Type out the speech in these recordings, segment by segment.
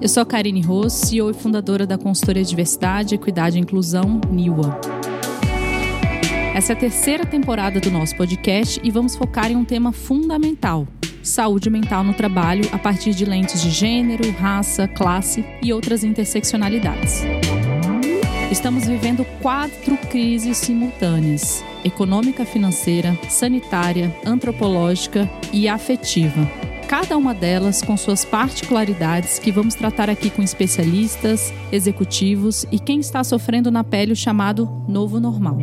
Eu sou a Karine Ross, CEO e fundadora da consultoria Diversidade, Equidade e Inclusão, NIWA. Essa é a terceira temporada do nosso podcast e vamos focar em um tema fundamental: saúde mental no trabalho a partir de lentes de gênero, raça, classe e outras interseccionalidades. Estamos vivendo quatro crises simultâneas: econômica, financeira, sanitária, antropológica e afetiva. Cada uma delas com suas particularidades que vamos tratar aqui com especialistas, executivos e quem está sofrendo na pele o chamado novo normal.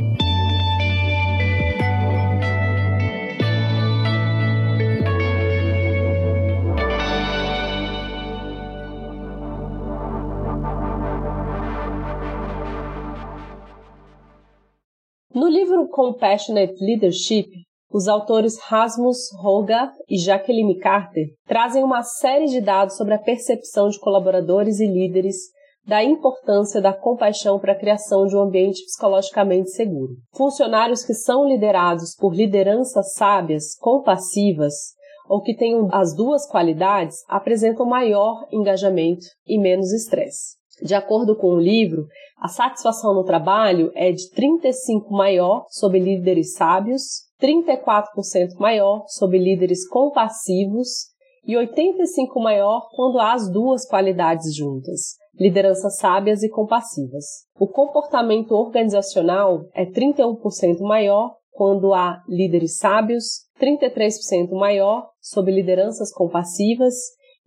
No livro Compassionate Leadership, os autores Rasmus Hogarth e Jacqueline Carter trazem uma série de dados sobre a percepção de colaboradores e líderes da importância da compaixão para a criação de um ambiente psicologicamente seguro. Funcionários que são liderados por lideranças sábias, compassivas, ou que tenham as duas qualidades, apresentam maior engajamento e menos estresse. De acordo com o livro, a satisfação no trabalho é de 35 maior sob líderes sábios, 34% maior sob líderes compassivos e 85 maior quando há as duas qualidades juntas, lideranças sábias e compassivas. O comportamento organizacional é 31% maior quando há líderes sábios, 33% maior sob lideranças compassivas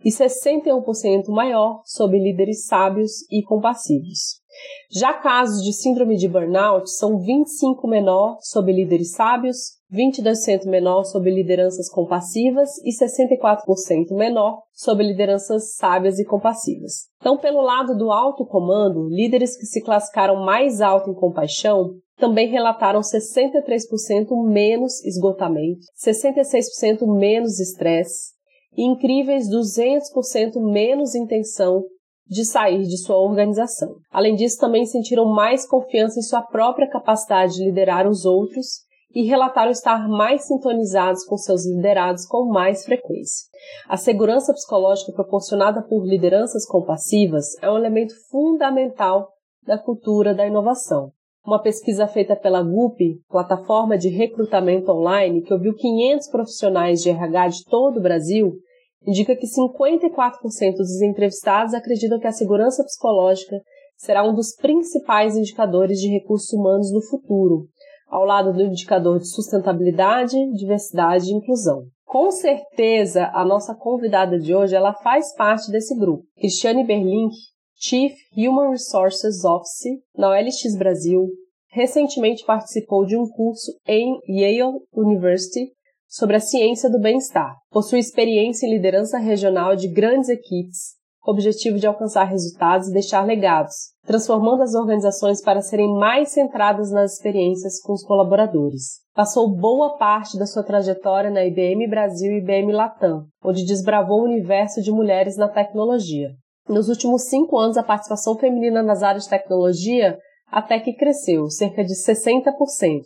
e 61% maior sob líderes sábios e compassivos. Já casos de síndrome de burnout são 25 menor sob líderes sábios, 22% menor sob lideranças compassivas e 64% menor sob lideranças sábias e compassivas. Então, pelo lado do alto comando, líderes que se classificaram mais alto em compaixão também relataram 63% menos esgotamento, 66% menos estresse, e incríveis 200% menos intenção de sair de sua organização. Além disso, também sentiram mais confiança em sua própria capacidade de liderar os outros e relataram estar mais sintonizados com seus liderados com mais frequência. A segurança psicológica proporcionada por lideranças compassivas é um elemento fundamental da cultura da inovação. Uma pesquisa feita pela GUP, plataforma de recrutamento online, que ouviu 500 profissionais de RH de todo o Brasil, indica que 54% dos entrevistados acreditam que a segurança psicológica será um dos principais indicadores de recursos humanos no futuro, ao lado do indicador de sustentabilidade, diversidade e inclusão. Com certeza, a nossa convidada de hoje ela faz parte desse grupo. Cristiane Berlink Chief Human Resources Officer na OLX Brasil, recentemente participou de um curso em Yale University sobre a ciência do bem-estar. Possui experiência em liderança regional de grandes equipes, com o objetivo de alcançar resultados e deixar legados, transformando as organizações para serem mais centradas nas experiências com os colaboradores. Passou boa parte da sua trajetória na IBM Brasil e IBM Latam, onde desbravou o universo de mulheres na tecnologia. Nos últimos cinco anos, a participação feminina nas áreas de tecnologia até que cresceu, cerca de 60%,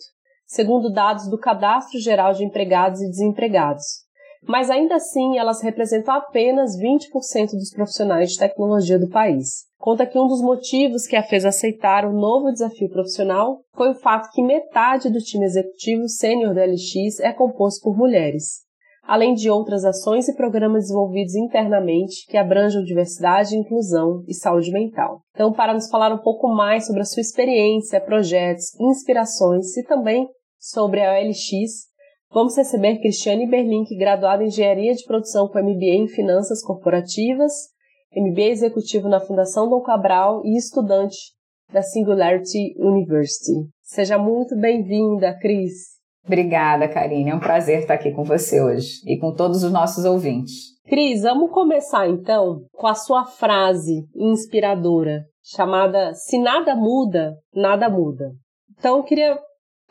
segundo dados do Cadastro Geral de Empregados e Desempregados. Mas ainda assim, elas representam apenas 20% dos profissionais de tecnologia do país. Conta que um dos motivos que a fez aceitar o novo desafio profissional foi o fato que metade do time executivo sênior da LX é composto por mulheres além de outras ações e programas desenvolvidos internamente que abranjam diversidade, inclusão e saúde mental. Então, para nos falar um pouco mais sobre a sua experiência, projetos, inspirações e também sobre a OLX, vamos receber Cristiane Berlink, graduada em Engenharia de Produção com MBA em Finanças Corporativas, MBA Executivo na Fundação Dom Cabral e estudante da Singularity University. Seja muito bem-vinda, Cris. Obrigada, Karine. É um prazer estar aqui com você hoje e com todos os nossos ouvintes. Cris, vamos começar então com a sua frase inspiradora chamada Se nada muda, nada muda. Então eu queria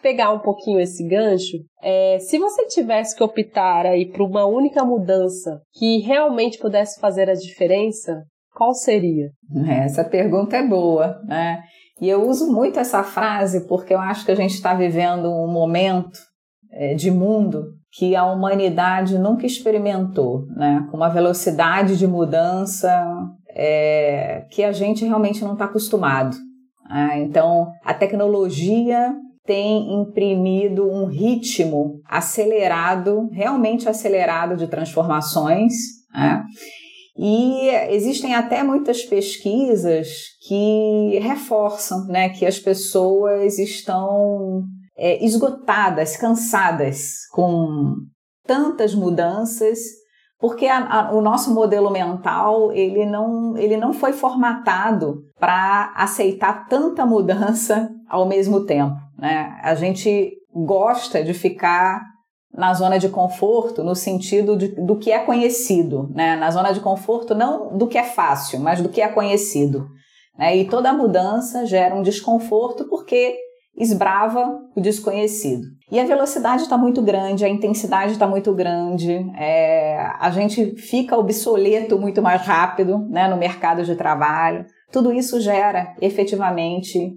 pegar um pouquinho esse gancho. É, se você tivesse que optar aí por uma única mudança que realmente pudesse fazer a diferença, qual seria? Essa pergunta é boa, né? E eu uso muito essa frase porque eu acho que a gente está vivendo um momento é, de mundo que a humanidade nunca experimentou, né? com uma velocidade de mudança é, que a gente realmente não está acostumado. Ah, então, a tecnologia tem imprimido um ritmo acelerado, realmente acelerado de transformações. Né? E existem até muitas pesquisas que reforçam né, que as pessoas estão é, esgotadas, cansadas com tantas mudanças, porque a, a, o nosso modelo mental ele não, ele não foi formatado para aceitar tanta mudança ao mesmo tempo. Né? A gente gosta de ficar na zona de conforto no sentido de, do que é conhecido, né? Na zona de conforto não do que é fácil, mas do que é conhecido. Né? E toda mudança gera um desconforto porque esbrava o desconhecido. E a velocidade está muito grande, a intensidade está muito grande, é, a gente fica obsoleto muito mais rápido né, no mercado de trabalho. Tudo isso gera efetivamente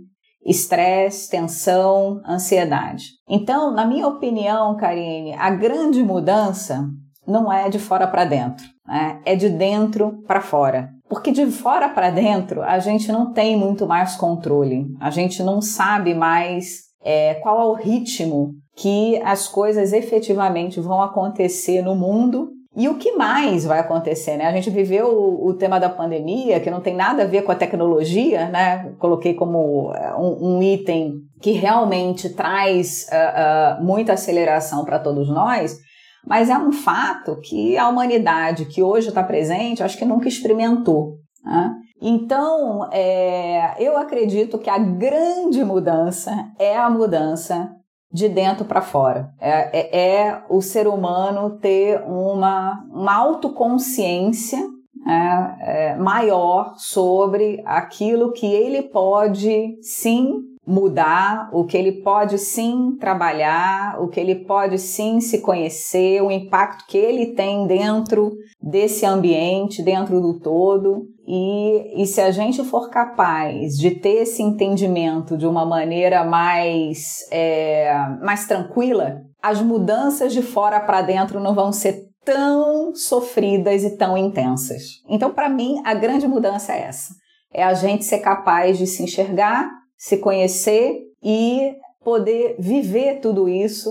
estresse, tensão, ansiedade. Então, na minha opinião, Karine, a grande mudança não é de fora para dentro, né? é de dentro para fora. Porque de fora para dentro a gente não tem muito mais controle, a gente não sabe mais é, qual é o ritmo que as coisas efetivamente vão acontecer no mundo e o que mais vai acontecer, né? A gente viveu o, o, tema da pandemia, que não tem nada a ver com a tecnologia, né? Coloquei como é, um, um item que realmente traz uh, uh, muita aceleração para todos nós, mas é um fato que a humanidade que hoje está presente, acho que nunca experimentou. Né? Então, é, eu acredito que a grande mudança é a mudança de dentro para fora. É, é, é, o ser humano ter uma, uma autoconsciência é, é, maior sobre aquilo que ele pode sim mudar, o que ele pode sim trabalhar, o que ele pode sim se conhecer, o impacto que ele tem dentro desse ambiente, dentro do todo. E, e se a gente for capaz de ter esse entendimento de uma maneira mais, é, mais tranquila, as mudanças de fora para dentro não vão ser tão sofridas e tão intensas. Então, para mim, a grande mudança é essa: é a gente ser capaz de se enxergar se conhecer e poder viver tudo isso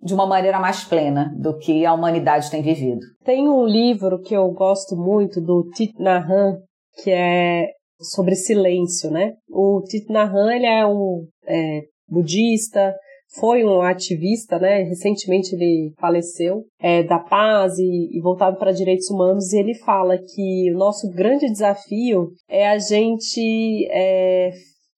de uma maneira mais plena do que a humanidade tem vivido. Tem um livro que eu gosto muito do Thich Nhat Hanh, que é sobre silêncio, né? O Thich Nhat Hanh, ele é um é, budista, foi um ativista, né? Recentemente ele faleceu, é, da paz e, e voltado para direitos humanos, e ele fala que o nosso grande desafio é a gente é,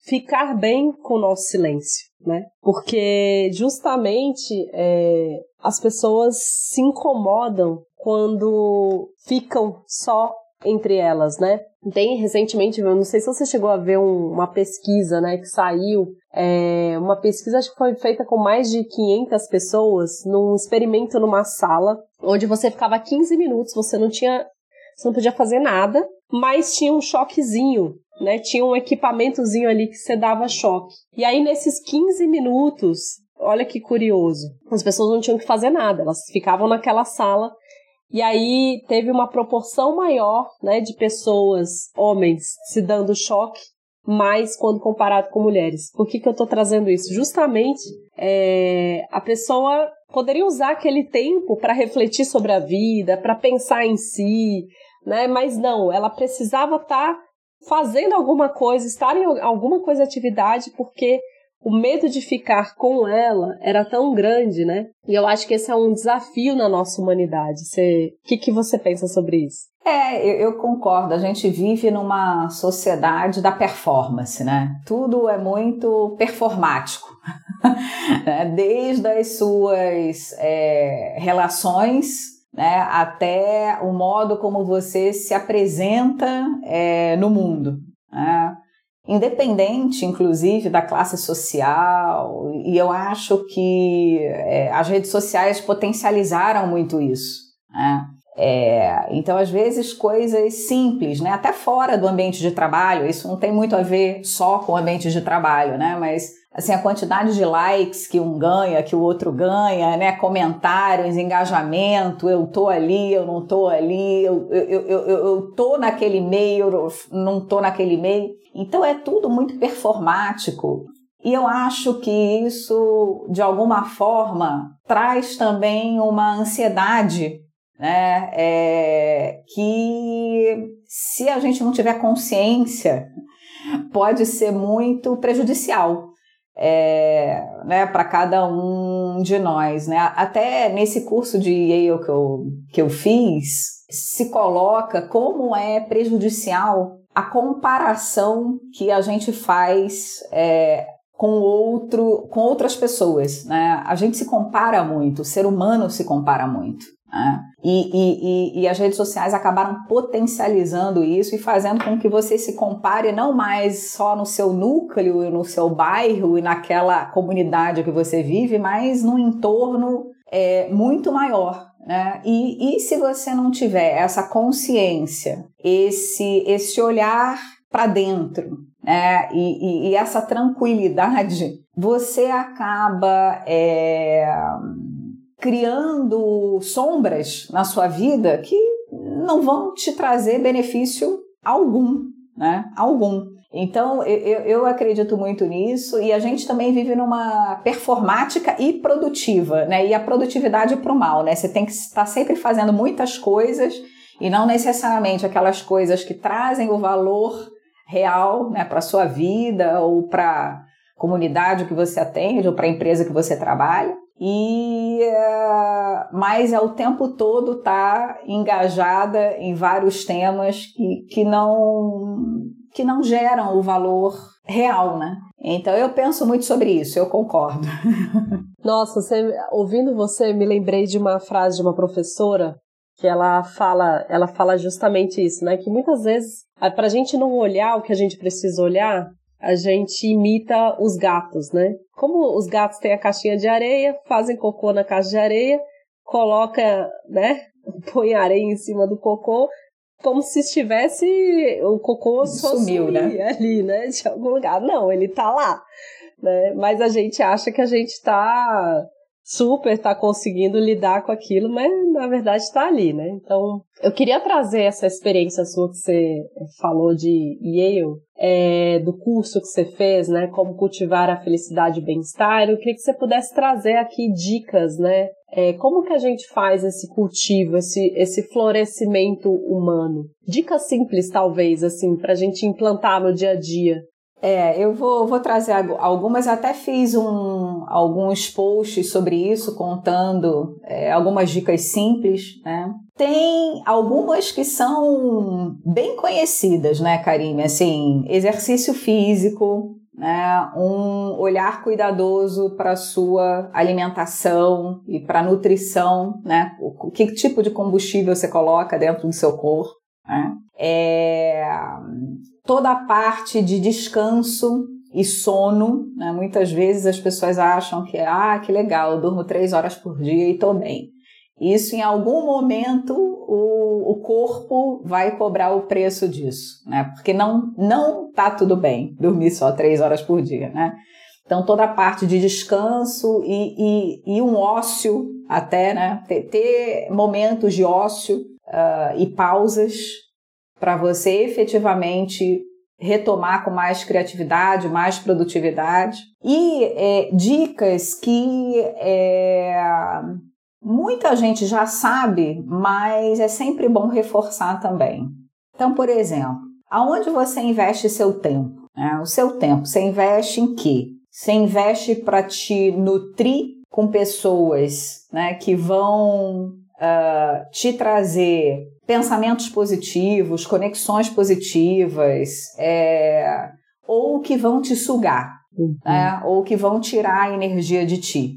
ficar bem com o nosso silêncio, né? Porque justamente é, as pessoas se incomodam quando ficam só entre elas, né? Tem recentemente, eu não sei se você chegou a ver um, uma pesquisa, né, que saiu, é, uma pesquisa acho que foi feita com mais de 500 pessoas num experimento numa sala, onde você ficava 15 minutos, você não tinha, você não podia fazer nada, mas tinha um choquezinho né? Tinha um equipamentozinho ali que você dava choque. E aí, nesses 15 minutos, olha que curioso, as pessoas não tinham que fazer nada, elas ficavam naquela sala. E aí teve uma proporção maior, né, de pessoas, homens, se dando choque, mais quando comparado com mulheres. Por que, que eu estou trazendo isso? Justamente é, a pessoa poderia usar aquele tempo para refletir sobre a vida, para pensar em si, né? Mas não, ela precisava estar tá fazendo alguma coisa, estar em alguma coisa atividade, porque o medo de ficar com ela era tão grande, né? E eu acho que esse é um desafio na nossa humanidade. O que, que você pensa sobre isso? É, eu, eu, concordo. A gente vive numa sociedade da performance, né? Tudo é muito performático. Né? Desde as suas é, relações né, até o modo como você se apresenta é, no mundo. Né? Independente, inclusive, da classe social, e eu acho que é, as redes sociais potencializaram muito isso. Né? É, então, às vezes, coisas simples, né? até fora do ambiente de trabalho, isso não tem muito a ver só com o ambiente de trabalho, né? mas assim, a quantidade de likes que um ganha, que o outro ganha, né? Comentários, engajamento, eu tô ali, eu não tô ali, eu, eu, eu, eu, tô naquele meio, eu não tô naquele meio. Então é tudo muito performático. E eu acho que isso, de alguma forma, traz também uma ansiedade, né? É, que se a gente não tiver consciência, pode ser muito prejudicial é, né, para cada um de nós. Né? Até nesse curso de Yale que eu, que eu fiz, se coloca como é prejudicial a comparação que a gente faz é, com outro, com outras pessoas, né? A gente se compara muito, o ser humano se compara muito. Né? E, e, e, as redes sociais acabaram potencializando isso e fazendo com que você se compare não mais só no seu núcleo, no seu bairro e naquela comunidade que você vive, mas num entorno é, muito maior. Né? E, e se você não tiver essa consciência, esse, esse olhar para dentro, né? E, e, e, essa tranquilidade, você acaba é, criando sombras na sua vida que não vão te trazer benefício algum, né? Algum. Então, eu, eu acredito muito nisso e a gente também vive numa performática e produtiva, né? E a produtividade para o mal, né? Você tem que estar sempre fazendo muitas coisas e não necessariamente aquelas coisas que trazem o valor real, né, para sua vida ou para comunidade que você atende ou para a empresa que você trabalha e uh, mas é o tempo todo tá engajada em vários temas que, que não que não geram o valor real, né? Então eu penso muito sobre isso, eu concordo. Nossa, você, ouvindo você, me lembrei de uma frase de uma professora que ela fala, ela fala justamente isso, né? Que muitas vezes, para a gente não olhar o que a gente precisa olhar, a gente imita os gatos, né? Como os gatos têm a caixinha de areia, fazem cocô na caixa de areia, coloca, né? Põe areia em cima do cocô, como se estivesse o cocô sumiu, né? ali, né? De algum lugar. Não, ele tá lá, né? Mas a gente acha que a gente tá super está conseguindo lidar com aquilo, mas na verdade está ali, né? Então, eu queria trazer essa experiência sua que você falou de Yale, é, do curso que você fez, né? Como cultivar a felicidade e bem-estar. Eu queria que você pudesse trazer aqui dicas, né? É, como que a gente faz esse cultivo, esse, esse florescimento humano? Dicas simples, talvez, assim, para a gente implantar no dia a dia. É, eu vou, vou trazer algumas, até fiz um, alguns posts sobre isso, contando é, algumas dicas simples, né? Tem algumas que são bem conhecidas, né, Karine? Assim, exercício físico, né? Um olhar cuidadoso para a sua alimentação e para a nutrição, né? O, que tipo de combustível você coloca dentro do seu corpo, né? É toda a parte de descanso e sono, né? muitas vezes as pessoas acham que, ah, que legal, eu durmo três horas por dia e estou bem. Isso em algum momento o, o corpo vai cobrar o preço disso, né? Porque não não tá tudo bem dormir só três horas por dia, né? Então toda a parte de descanso e, e, e um ócio até, né? Ter, ter momentos de ócio uh, e pausas para você efetivamente retomar com mais criatividade, mais produtividade. E é, dicas que é, muita gente já sabe, mas é sempre bom reforçar também. Então, por exemplo, aonde você investe seu tempo? Né? O seu tempo, você investe em quê? Você investe para te nutrir com pessoas né, que vão uh, te trazer pensamentos positivos, conexões positivas, é, ou que vão te sugar, uhum. né? ou que vão tirar a energia de ti.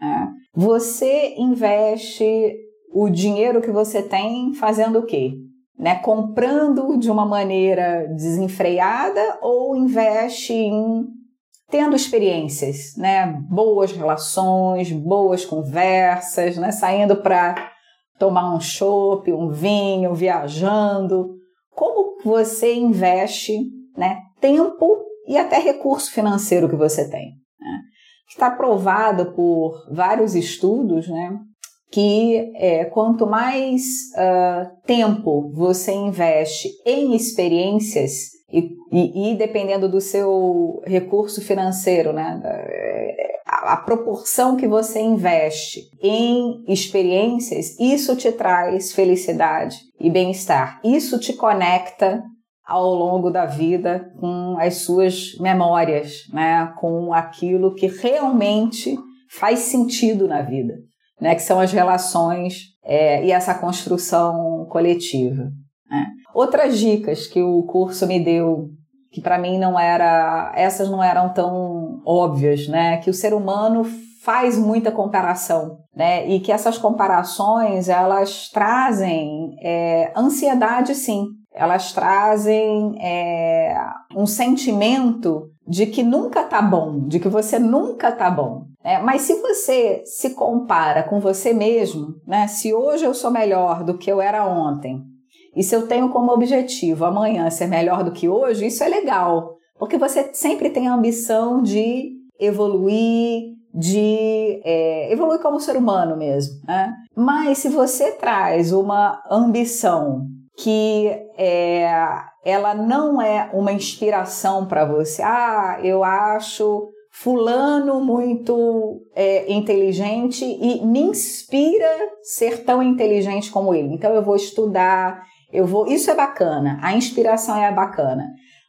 Né? Você investe o dinheiro que você tem fazendo o quê? Né? Comprando de uma maneira desenfreada ou investe em tendo experiências, né? Boas relações, boas conversas, né? Saindo para tomar um chopp, um vinho, viajando. Como você investe né, tempo e até recurso financeiro que você tem. Né? está provado por vários estudos, né? Que é, quanto mais uh, tempo você investe em experiências e, e, e, dependendo do seu recurso financeiro, né, a, proporção que você investe em experiências, isso te traz felicidade e bem-estar. Isso te conecta ao longo da vida com as suas memórias, né? com aquilo que realmente faz sentido na vida, né? que são as relações é, e essa construção coletiva. Né? Outras dicas que o curso me deu, que para mim não era, essas não eram tão óbvias, né? que o ser humano faz muita comparação, né? E que essas comparações elas trazem é, ansiedade, sim, elas trazem é, um sentimento de que nunca tá bom, de que você nunca tá bom. É, mas se você se compara com você mesmo, né? Se hoje eu sou melhor do que eu era ontem, e se eu tenho como objetivo amanhã ser melhor do que hoje, isso é legal, porque você sempre tem a ambição de evoluir, de é, evoluir como ser humano mesmo. Né? Mas se você traz uma ambição que é, ela não é uma inspiração para você. Ah, eu acho fulano muito é, inteligente e me inspira ser tão inteligente como ele. Então eu vou estudar, eu vou. Isso é bacana. A inspiração é bacana,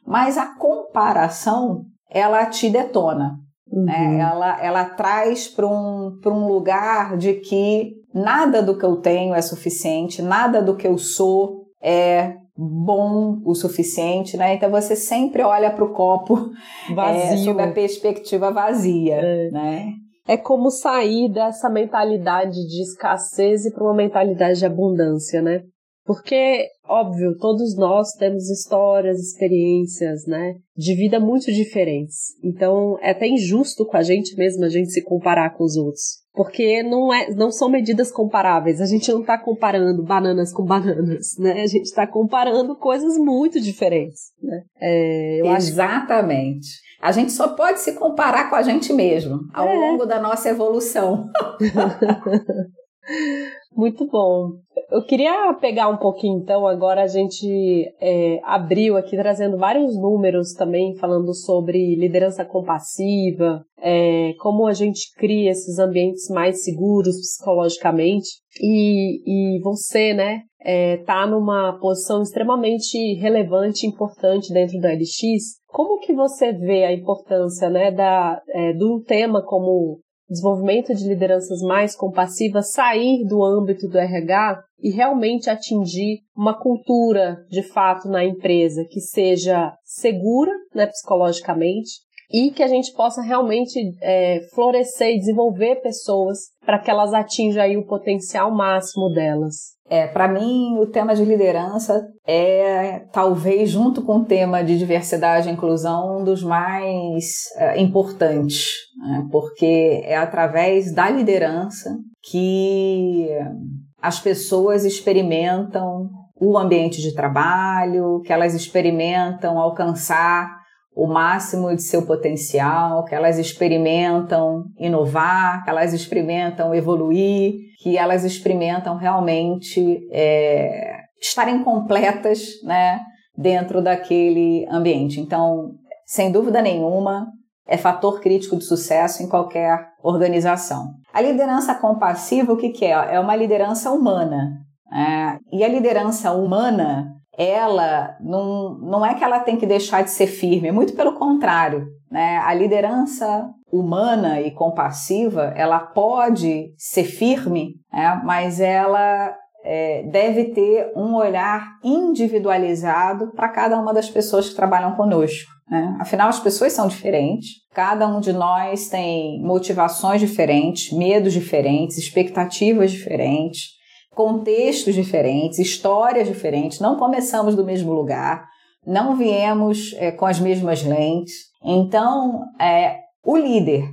mas a comparação ela te detona. Uhum. Né? Ela, ela traz para um, um lugar de que nada do que eu tenho é suficiente, nada do que eu sou é bom o suficiente, né? Então você sempre olha para o copo vazio, é, sob a perspectiva vazia, é. né? É como sair dessa mentalidade de escassez e para uma mentalidade de abundância, né? Porque, óbvio, todos nós temos histórias, experiências, né, de vida muito diferentes. Então, é até injusto com a gente mesmo a gente se comparar com os outros. Porque não, é, não são medidas comparáveis. A gente não está comparando bananas com bananas, né? A gente está comparando coisas muito diferentes, né? É, Exatamente. Acho... A gente só pode se comparar com a gente mesmo ao é. longo da nossa evolução. Muito bom. Eu queria pegar um pouquinho, então, agora a gente é, abriu aqui trazendo vários números também, falando sobre liderança compassiva, é, como a gente cria esses ambientes mais seguros psicologicamente. E, e você, né, é, tá numa posição extremamente relevante e importante dentro da LX. Como que você vê a importância, né, da, é, de um tema como desenvolvimento de lideranças mais compassivas, sair do âmbito do RH e realmente atingir uma cultura de fato na empresa que seja segura né, psicologicamente e que a gente possa realmente é, florescer e desenvolver pessoas para que elas atinjam aí o potencial máximo delas. É, para mim, o tema de liderança é, talvez, junto com o tema de diversidade e inclusão, um dos mais é, importantes, né? porque é através da liderança que as pessoas experimentam o ambiente de trabalho, que elas experimentam alcançar o máximo de seu potencial, que elas experimentam inovar, que elas experimentam evoluir, que elas experimentam realmente é, estarem completas né, dentro daquele ambiente. Então, sem dúvida nenhuma, é fator crítico de sucesso em qualquer organização. A liderança compassiva, o que, que é? É uma liderança humana. É, e a liderança humana ela não, não é que ela tem que deixar de ser firme, é muito pelo contrário. Né? A liderança humana e compassiva, ela pode ser firme, né? mas ela é, deve ter um olhar individualizado para cada uma das pessoas que trabalham conosco. Né? Afinal, as pessoas são diferentes, cada um de nós tem motivações diferentes, medos diferentes, expectativas diferentes contextos diferentes, histórias diferentes, não começamos do mesmo lugar, não viemos é, com as mesmas lentes. Então, é, o líder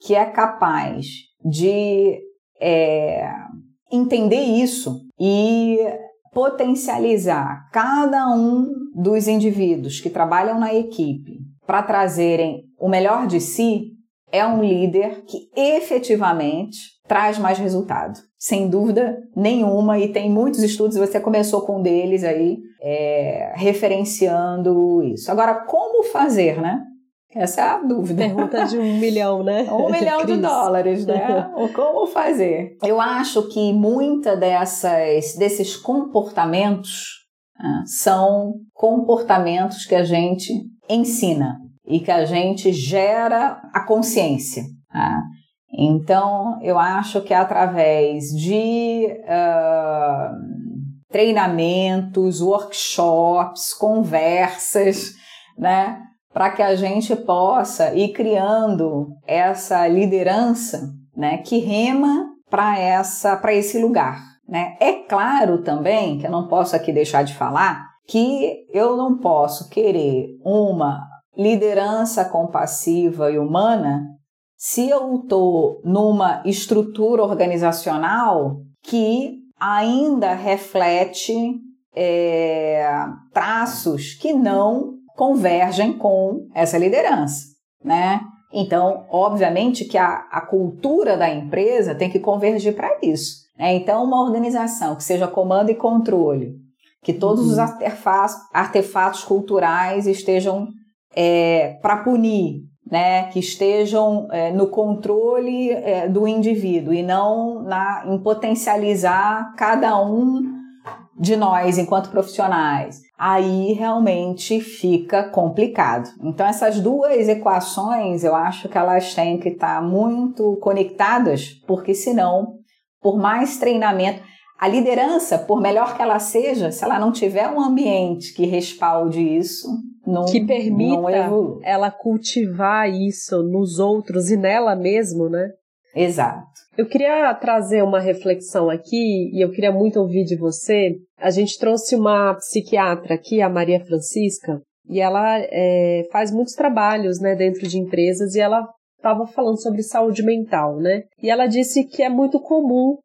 que é capaz de é, entender isso e potencializar cada um dos indivíduos que trabalham na equipe para trazerem o melhor de si é um líder que efetivamente traz mais resultado. Sem dúvida nenhuma, e tem muitos estudos, você começou com um deles aí, é, referenciando isso. Agora, como fazer, né? Essa é a dúvida. Pergunta de um milhão, né? Um milhão de dólares, né? Como fazer? Eu acho que muita dessas desses comportamentos né, são comportamentos que a gente ensina e que a gente gera a consciência. Né? Então, eu acho que através de uh, treinamentos, workshops, conversas, né? Para que a gente possa ir criando essa liderança, né, que rema para essa para esse lugar, né? É claro também que eu não posso aqui deixar de falar que eu não posso querer uma liderança compassiva e humana se eu estou numa estrutura organizacional que ainda reflete é, traços que não convergem com essa liderança, né? Então, obviamente que a, a cultura da empresa tem que convergir para isso. Né? Então, uma organização que seja comando e controle, que todos uhum. os artefatos, artefatos culturais estejam é, para punir, né? que estejam é, no controle é, do indivíduo e não na, em potencializar cada um de nós enquanto profissionais, aí realmente fica complicado. Então essas duas equações, eu acho que elas têm que estar muito conectadas, porque senão, por mais treinamento, a liderança, por melhor que ela seja, se ela não tiver um ambiente que respalde isso, não, que permita ela cultivar isso nos outros e nela mesmo, né? Exato. Eu queria trazer uma reflexão aqui e eu queria muito ouvir de você. A gente trouxe uma psiquiatra aqui, a Maria Francisca, e ela é, faz muitos trabalhos né, dentro de empresas e ela estava falando sobre saúde mental, né? E ela disse que é muito comum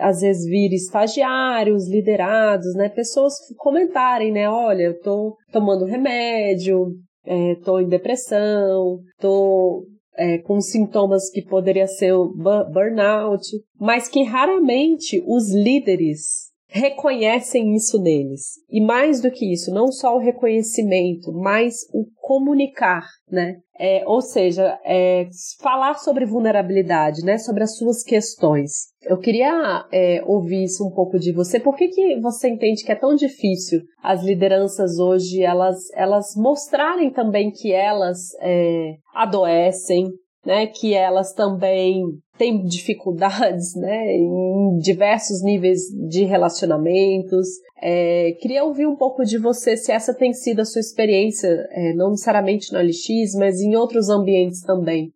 às vezes vir estagiários, liderados, né, pessoas comentarem, né, olha, eu tô tomando remédio, é, tô em depressão, tô é, com sintomas que poderia ser o burnout, mas que raramente os líderes reconhecem isso neles. E mais do que isso, não só o reconhecimento, mas o comunicar, né? É, ou seja, é, falar sobre vulnerabilidade, né? Sobre as suas questões. Eu queria é, ouvir isso um pouco de você. Por que, que você entende que é tão difícil as lideranças hoje elas, elas mostrarem também que elas é, adoecem, né, que elas também têm dificuldades né, em diversos níveis de relacionamentos. É, queria ouvir um pouco de você se essa tem sido a sua experiência, é, não necessariamente na LX, mas em outros ambientes também.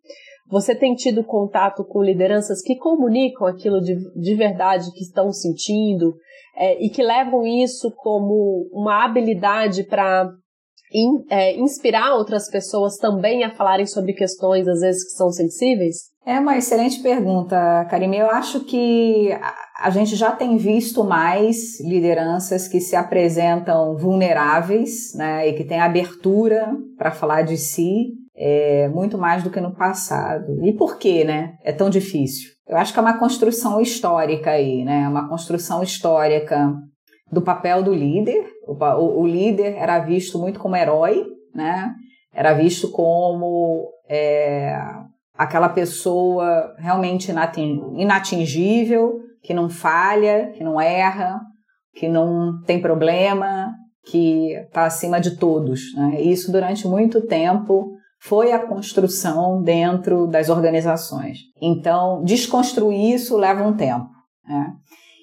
Você tem tido contato com lideranças que comunicam aquilo de, de verdade que estão sentindo é, e que levam isso como uma habilidade para in, é, inspirar outras pessoas também a falarem sobre questões, às vezes, que são sensíveis? É uma excelente pergunta, Karime. Eu acho que a gente já tem visto mais lideranças que se apresentam vulneráveis né, e que têm abertura para falar de si, é, muito mais do que no passado. E por que né, é tão difícil? Eu acho que é uma construção histórica aí, né? Uma construção histórica do papel do líder. O, o, líder era visto muito como herói, né? Era visto como é, aquela pessoa realmente inatingível, que não falha, que não erra, que não tem problema, que está acima de todos. Né? Isso durante muito tempo foi a construção dentro das organizações. Então, desconstruir isso leva um tempo. Né?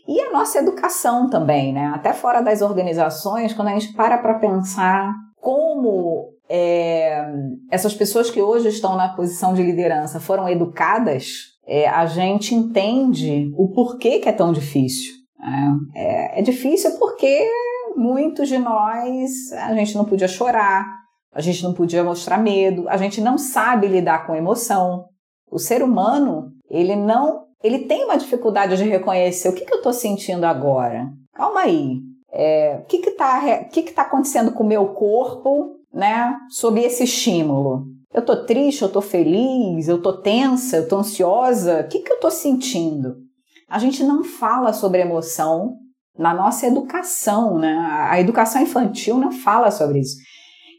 E a nossa educação também, né? Até fora das organizações, quando a gente para para pensar como é, essas pessoas que hoje estão na posição de liderança foram educadas, é, a gente entende o porquê que é tão difícil. Né? É, é difícil porque muitos de nós a gente não podia chorar, a gente não podia mostrar medo, a gente não sabe lidar com emoção. O ser humano, ele não ele tem uma dificuldade de reconhecer o que, que eu estou sentindo agora. Calma aí. É, o que está que que tá acontecendo com o meu corpo né, sob esse estímulo. Eu tô triste, eu tô feliz, eu tô tensa, eu tô ansiosa, o que, que eu tô sentindo? A gente não fala sobre emoção na nossa educação, né? A educação infantil não fala sobre isso.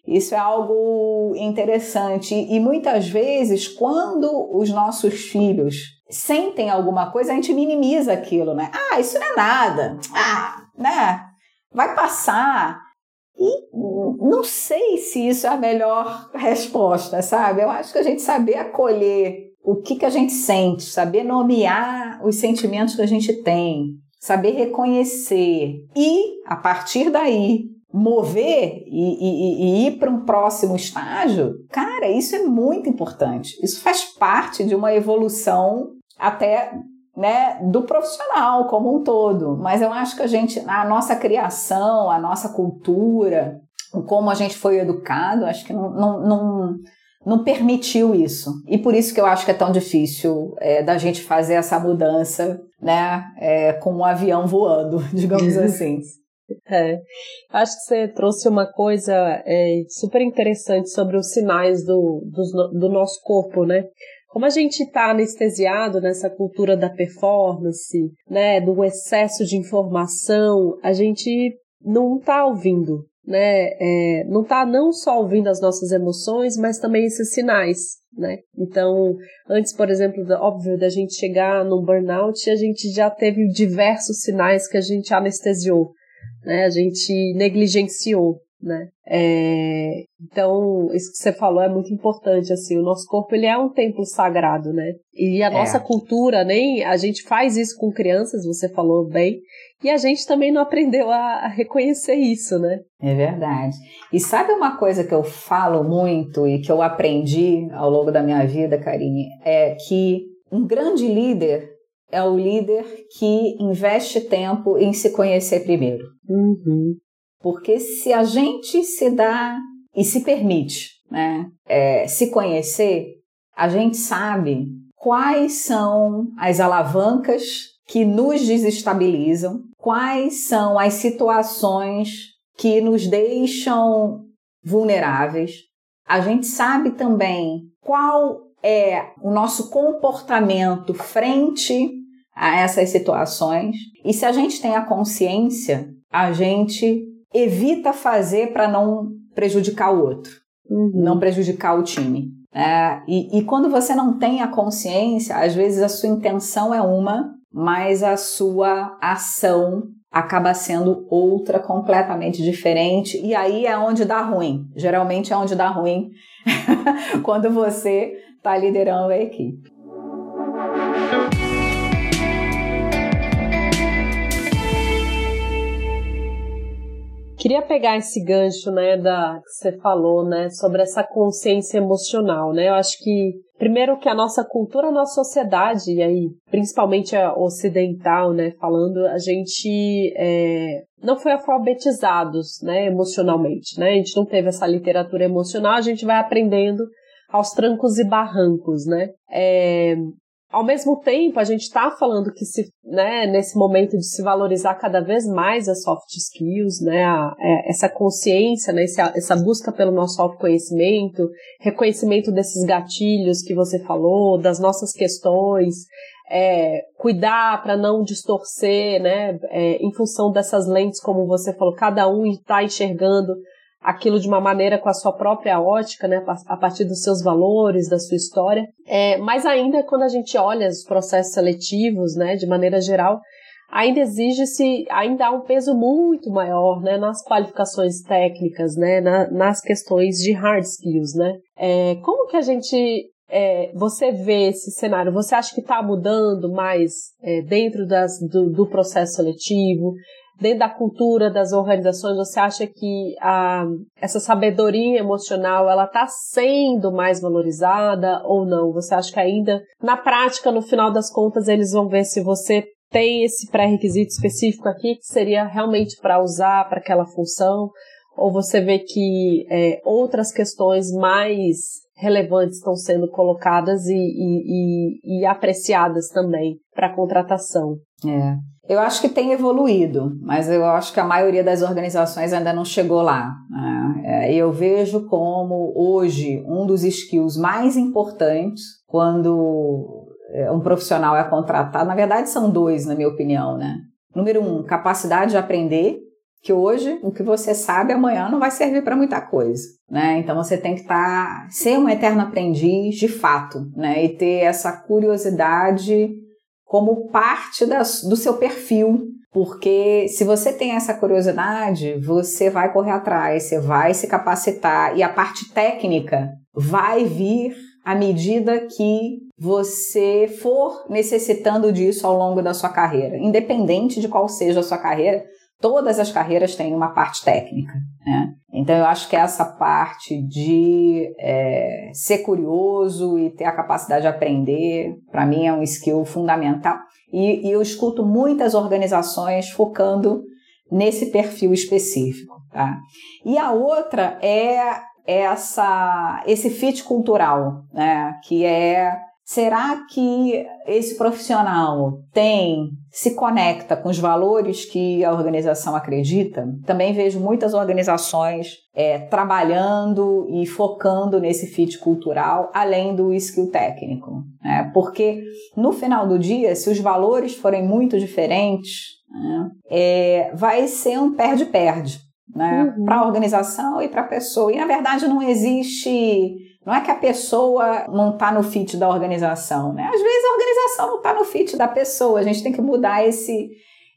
Isso é algo interessante e muitas vezes quando os nossos filhos sentem alguma coisa, a gente minimiza aquilo, né? Ah, isso não é nada. Ah, né? Vai passar. E não sei se isso é a melhor resposta, sabe? Eu acho que a gente saber acolher o que, que a gente sente, saber nomear os sentimentos que a gente tem, saber reconhecer e, a partir daí, mover e, e, e ir para um próximo estágio, cara, isso é muito importante. Isso faz parte de uma evolução até né, do profissional como um todo. Mas eu acho que a gente, a nossa criação, a nossa cultura, como a gente foi educado, acho que não, não, não, não permitiu isso. E por isso que eu acho que é tão difícil é, da gente fazer essa mudança, né, é, com um avião voando, digamos assim. É, acho que você trouxe uma coisa é, super interessante sobre os sinais do, do, do nosso corpo, né? Como a gente está anestesiado nessa cultura da performance, né, do excesso de informação, a gente não está ouvindo, né? É, não está não só ouvindo as nossas emoções, mas também esses sinais, né? Então, antes, por exemplo, óbvio, da gente chegar no burnout, a gente já teve diversos sinais que a gente anestesiou né? A gente negligenciou, né? É, então, isso que você falou é muito importante, assim, o nosso corpo, ele é um templo sagrado, né? E a é. nossa cultura, nem, a gente faz isso com crianças, você falou bem, e a gente também não aprendeu a, a reconhecer isso, né? É verdade. E sabe uma coisa que eu falo muito e que eu aprendi ao longo da minha vida, Karine, é que um grande líder é o líder que investe tempo em se conhecer primeiro. Uhum. Porque se a gente se dá e se permite né, é, se conhecer, a gente sabe quais são as alavancas que nos desestabilizam, quais são as situações que nos deixam vulneráveis. A gente sabe também qual é o nosso comportamento frente a essas situações. E se a gente tem a consciência, a gente evita fazer para não prejudicar o outro, uhum. não prejudicar o time. É, e, e quando você não tem a consciência, às vezes a sua intenção é uma, mas a sua ação acaba sendo outra completamente diferente e aí é onde dá ruim. Geralmente é onde dá ruim quando você está liderando a equipe. Queria pegar esse gancho, né, da que você falou, né, sobre essa consciência emocional, né? Eu acho que primeiro que a nossa cultura, a nossa sociedade, e aí principalmente a ocidental, né, falando, a gente é, não foi alfabetizados, né, emocionalmente, né? A gente não teve essa literatura emocional, a gente vai aprendendo aos trancos e barrancos, né? É, ao mesmo tempo, a gente está falando que se, né, nesse momento de se valorizar cada vez mais as soft skills, né, a, é, essa consciência, né, essa, essa busca pelo nosso autoconhecimento, reconhecimento desses gatilhos que você falou, das nossas questões, é, cuidar para não distorcer, né, é, em função dessas lentes, como você falou, cada um está enxergando aquilo de uma maneira com a sua própria ótica, né, a partir dos seus valores, da sua história. É, mas ainda quando a gente olha os processos seletivos, né, de maneira geral, ainda exige-se, ainda há um peso muito maior, né, nas qualificações técnicas, né, na, nas questões de hard skills, né. É, como que a gente é, você vê esse cenário? Você acha que está mudando mais é, dentro das, do, do, processo seletivo? Dentro da cultura das organizações, você acha que a, essa sabedoria emocional ela está sendo mais valorizada ou não? Você acha que ainda na prática, no final das contas, eles vão ver se você tem esse pré-requisito específico aqui que seria realmente para usar para aquela função? Ou você vê que é, outras questões mais relevantes estão sendo colocadas e, e, e, e apreciadas também para contratação. É. Eu acho que tem evoluído, mas eu acho que a maioria das organizações ainda não chegou lá. Né? É, eu vejo como hoje um dos skills mais importantes quando é, um profissional é contratado, na verdade são dois, na minha opinião, né? Número um, capacidade de aprender, que hoje o que você sabe amanhã não vai servir para muita coisa, né? Então você tem que estar tá, ser um eterno aprendiz de fato, né? E ter essa curiosidade como parte das, do seu perfil. Porque se você tem essa curiosidade, você vai correr atrás, você vai se capacitar e a parte técnica vai vir à medida que você for necessitando disso ao longo da sua carreira. Independente de qual seja a sua carreira, todas as carreiras têm uma parte técnica. Né? Então eu acho que essa parte de é, ser curioso e ter a capacidade de aprender, para mim é um skill fundamental. E, e, eu escuto muitas organizações focando nesse perfil específico. Tá? E a outra é essa, esse fit cultural, né? que é Será que esse profissional tem, se conecta com os valores que a organização acredita? Também vejo muitas organizações é, trabalhando e focando nesse fit cultural, além do skill técnico. Né? Porque no final do dia, se os valores forem muito diferentes, né, é, vai ser um perde-perde. Né? Uhum. Para a organização e para a pessoa. E na verdade não existe não é que a pessoa não está no fit da organização, né? Às vezes a organização não está no fit da pessoa. A gente tem que mudar esse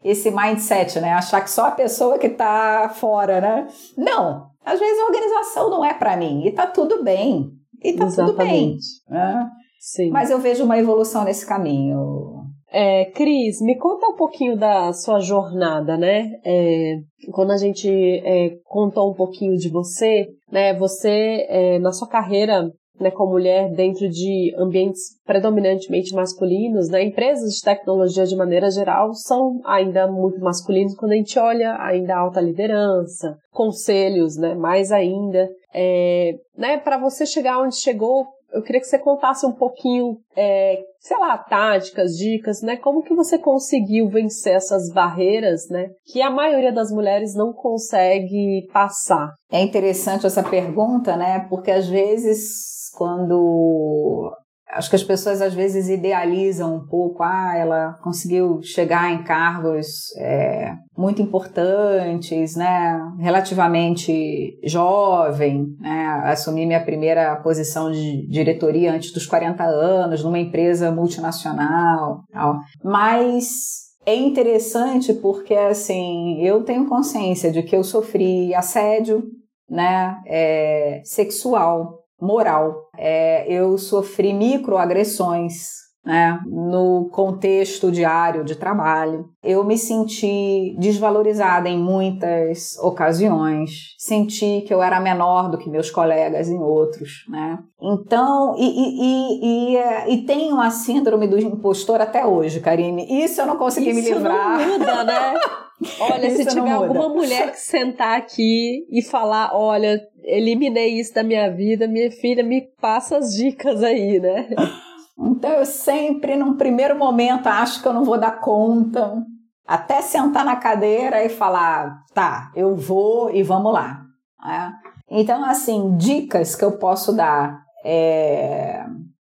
esse mindset, né? Achar que só a pessoa que está fora, né? Não. Às vezes a organização não é para mim e tá tudo bem. E tá Exatamente. tudo bem. Né? Sim. Mas eu vejo uma evolução nesse caminho. É, Cris, me conta um pouquinho da sua jornada, né? É, quando a gente é, contou um pouquinho de você, né? Você, é, na sua carreira né, como mulher dentro de ambientes predominantemente masculinos, né, empresas de tecnologia de maneira geral são ainda muito masculinos quando a gente olha ainda alta liderança, conselhos, né, mais ainda. É, né, para você chegar onde chegou, eu queria que você contasse um pouquinho, é, sei lá, táticas, dicas, né? Como que você conseguiu vencer essas barreiras, né? Que a maioria das mulheres não consegue passar. É interessante essa pergunta, né? Porque às vezes quando Acho que as pessoas às vezes idealizam um pouco, ah, ela conseguiu chegar em cargos é, muito importantes, né? Relativamente jovem, né? Assumi minha primeira posição de diretoria antes dos 40 anos, numa empresa multinacional, tal. Mas é interessante porque, assim, eu tenho consciência de que eu sofri assédio, né? É, sexual moral. É, eu sofri microagressões né, no contexto diário de trabalho. Eu me senti desvalorizada em muitas ocasiões, senti que eu era menor do que meus colegas em outros. Né? Então, e, e, e, e, tenho a síndrome do impostor até hoje, Karine. Isso eu não consegui Isso me livrar. Não muda, né? Olha, isso se tiver alguma mulher que sentar aqui e falar, olha, eliminei isso da minha vida, minha filha, me passa as dicas aí, né? Então eu sempre, num primeiro momento, acho que eu não vou dar conta, até sentar na cadeira e falar, tá, eu vou e vamos lá. É. Então, assim, dicas que eu posso dar. É...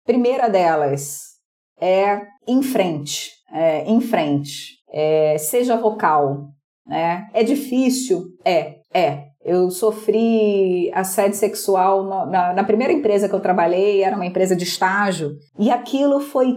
Primeira delas é em frente, é, em frente. É, seja vocal. Né? É difícil? É, é. Eu sofri assédio sexual na, na, na, primeira empresa que eu trabalhei, era uma empresa de estágio, e aquilo foi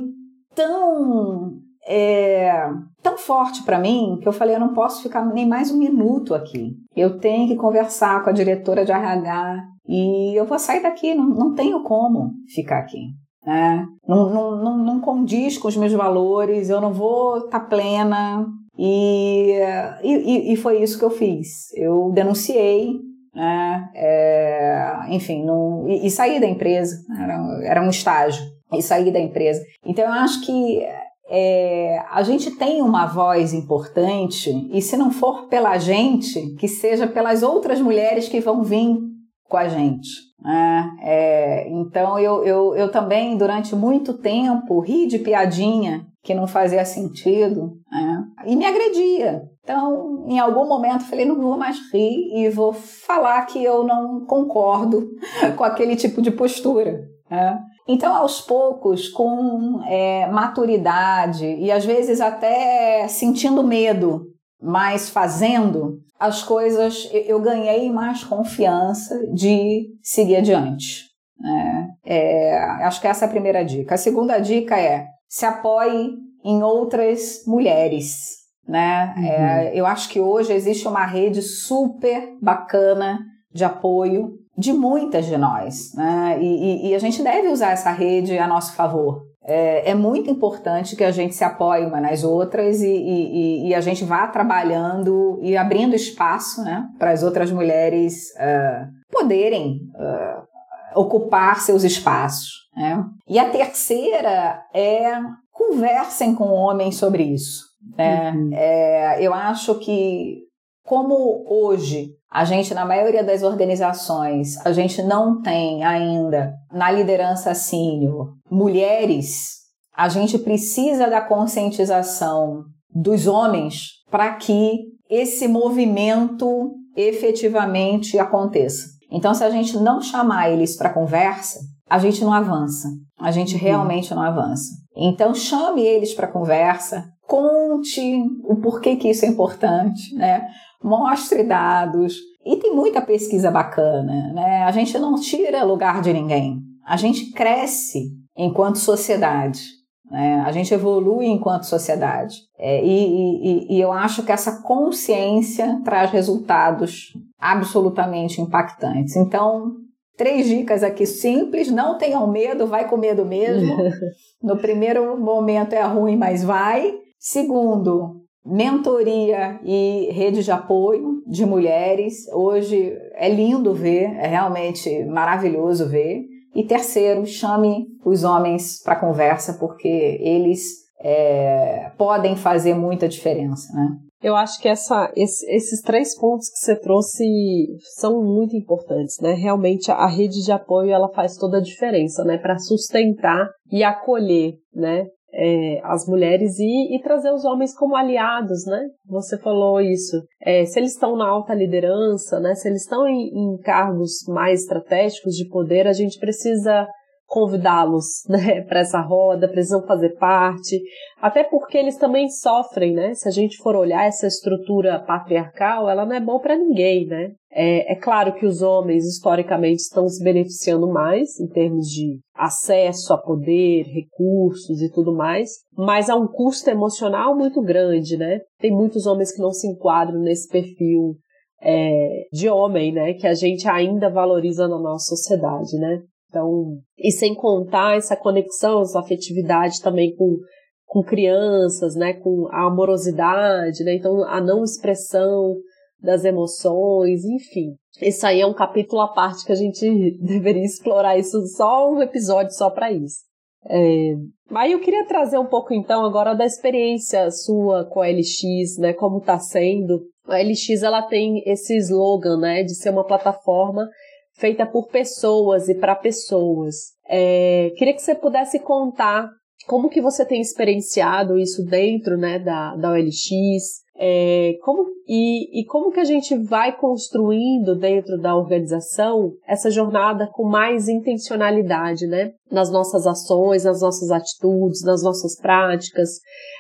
tão. É, tão forte para mim que eu falei: eu não posso ficar nem mais um minuto aqui. Eu tenho que conversar com a diretora de RH e eu vou sair daqui, não, não tenho como ficar aqui. Né? Não, não, não, não condiz com os meus valores, eu não vou estar tá plena, e, e, e, foi isso que eu fiz. Eu denunciei, né, é, enfim, não, e, e, saí da empresa. Era, era um estágio e saí da empresa. Então eu acho que é, a gente tem uma voz importante e se não for pela gente, que seja pelas outras mulheres que vão vir com a gente. É, é, então eu, eu, eu também, durante muito tempo, ri de piadinha que não fazia sentido é, e me agredia. Então, em algum momento, falei: não vou mais rir e vou falar que eu não concordo com aquele tipo de postura. É. Então, aos poucos, com é, maturidade e às vezes até sentindo medo, mas fazendo, as coisas eu ganhei mais confiança de seguir adiante. Né? É, acho que essa é a primeira dica. A segunda dica é se apoie em outras mulheres. Né? Uhum. É, eu acho que hoje existe uma rede super bacana de apoio de muitas de nós, né? E, e, e, a gente deve usar essa rede a nosso favor. É, é, muito importante que a gente se apoie uma nas outras e, e, e a gente vá trabalhando e abrindo espaço né, para as outras mulheres uh, poderem uh, ocupar seus espaços. Né? E a terceira é conversem com homens sobre isso. Né? Uhum. É, eu acho que como hoje a gente, na maioria das organizações, a gente não tem ainda na liderança sênior mulheres, a gente precisa da conscientização dos homens para que esse movimento efetivamente aconteça. Então, se a gente não chamar eles para conversa, a gente não avança. A gente uhum. realmente não avança. Então, chame eles para conversa, conte o porquê que isso é importante, né? mostre dados. E tem muita pesquisa bacana, né? A gente não tira lugar de ninguém. A gente cresce enquanto sociedade. Né? A gente evolui enquanto sociedade. É, e, e, e eu acho que essa consciência traz resultados absolutamente impactantes. Então, Três dicas aqui simples: não tenham medo, vai com medo mesmo. No primeiro momento é ruim, mas vai. Segundo, mentoria e rede de apoio de mulheres. Hoje é lindo ver, é realmente maravilhoso ver. E terceiro, chame os homens para conversa, porque eles é, podem fazer muita diferença, né? Eu acho que essa, esse, esses três pontos que você trouxe são muito importantes, né? Realmente a rede de apoio ela faz toda a diferença, né? Para sustentar e acolher, né? é, as mulheres e, e, trazer os homens como aliados, né? Você falou isso. É, se eles estão na alta liderança, né? Se eles estão em, em cargos mais estratégicos de poder, a gente precisa convidá-los né, para essa roda, precisam fazer parte, até porque eles também sofrem, né? Se a gente for olhar essa estrutura patriarcal, ela não é boa para ninguém, né? É, é, claro que os homens historicamente estão se beneficiando mais em termos de acesso a poder, recursos e tudo mais, mas há um custo emocional muito grande, né? Tem muitos homens que não se enquadram nesse perfil é, de homem, né? Que a gente ainda valoriza na nossa sociedade, né? Então, e sem contar essa conexão, essa afetividade também com, com crianças, né, com a amorosidade, né, então a não expressão das emoções, enfim. Esse aí é um capítulo à parte que a gente deveria explorar isso, só um episódio só para isso. É, mas eu queria trazer um pouco então agora da experiência sua com a LX, né, como está sendo. A LX ela tem esse slogan, né, de ser uma plataforma feita por pessoas e para pessoas. É, queria que você pudesse contar como que você tem experienciado isso dentro né, da, da OLX, é, como, e, e como que a gente vai construindo dentro da organização essa jornada com mais intencionalidade, né? Nas nossas ações, nas nossas atitudes, nas nossas práticas.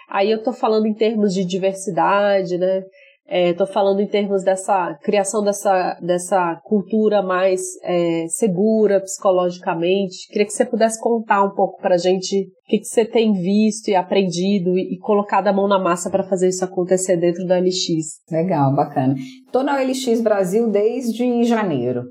Aí eu tô falando em termos de diversidade, né? Estou é, falando em termos dessa criação dessa, dessa cultura mais é, segura psicologicamente. Queria que você pudesse contar um pouco para a gente o que, que, você tem visto e aprendido e, e colocado a mão na massa para fazer isso acontecer dentro da LX. Legal, bacana. Estou na LX Brasil desde janeiro,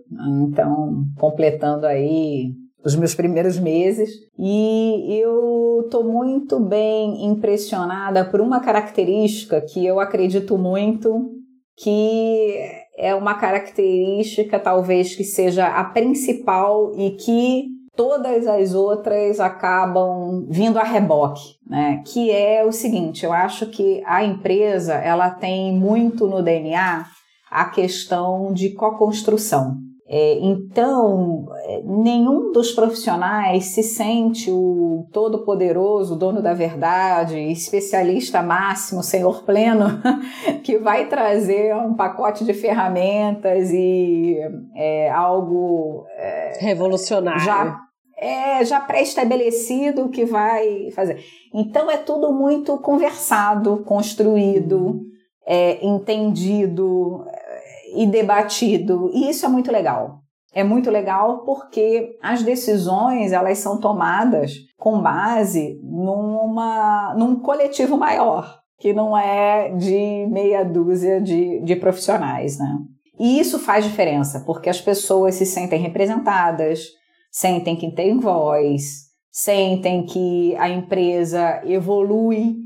então completando aí os meus primeiros meses e eu estou muito bem impressionada por uma característica que eu acredito muito que é uma característica talvez que seja a principal e que todas as outras acabam vindo a reboque, né? Que é o seguinte, eu acho que a empresa ela tem muito no DNA a questão de co-construção. É, então, é, nenhum dos profissionais se sente o todo-poderoso, dono da verdade, especialista máximo, senhor pleno, que vai trazer um pacote de ferramentas e é, algo é, revolucionário. Já, é, já pré-estabelecido que vai fazer. Então, é tudo muito conversado, construído, é, entendido e debatido. E isso é muito legal. É muito legal porque as decisões elas são tomadas com base numa, num coletivo maior, que não é de meia dúzia de, de profissionais, né? E isso faz diferença, porque as pessoas se sentem representadas, sentem que tem voz, sentem que a empresa evolui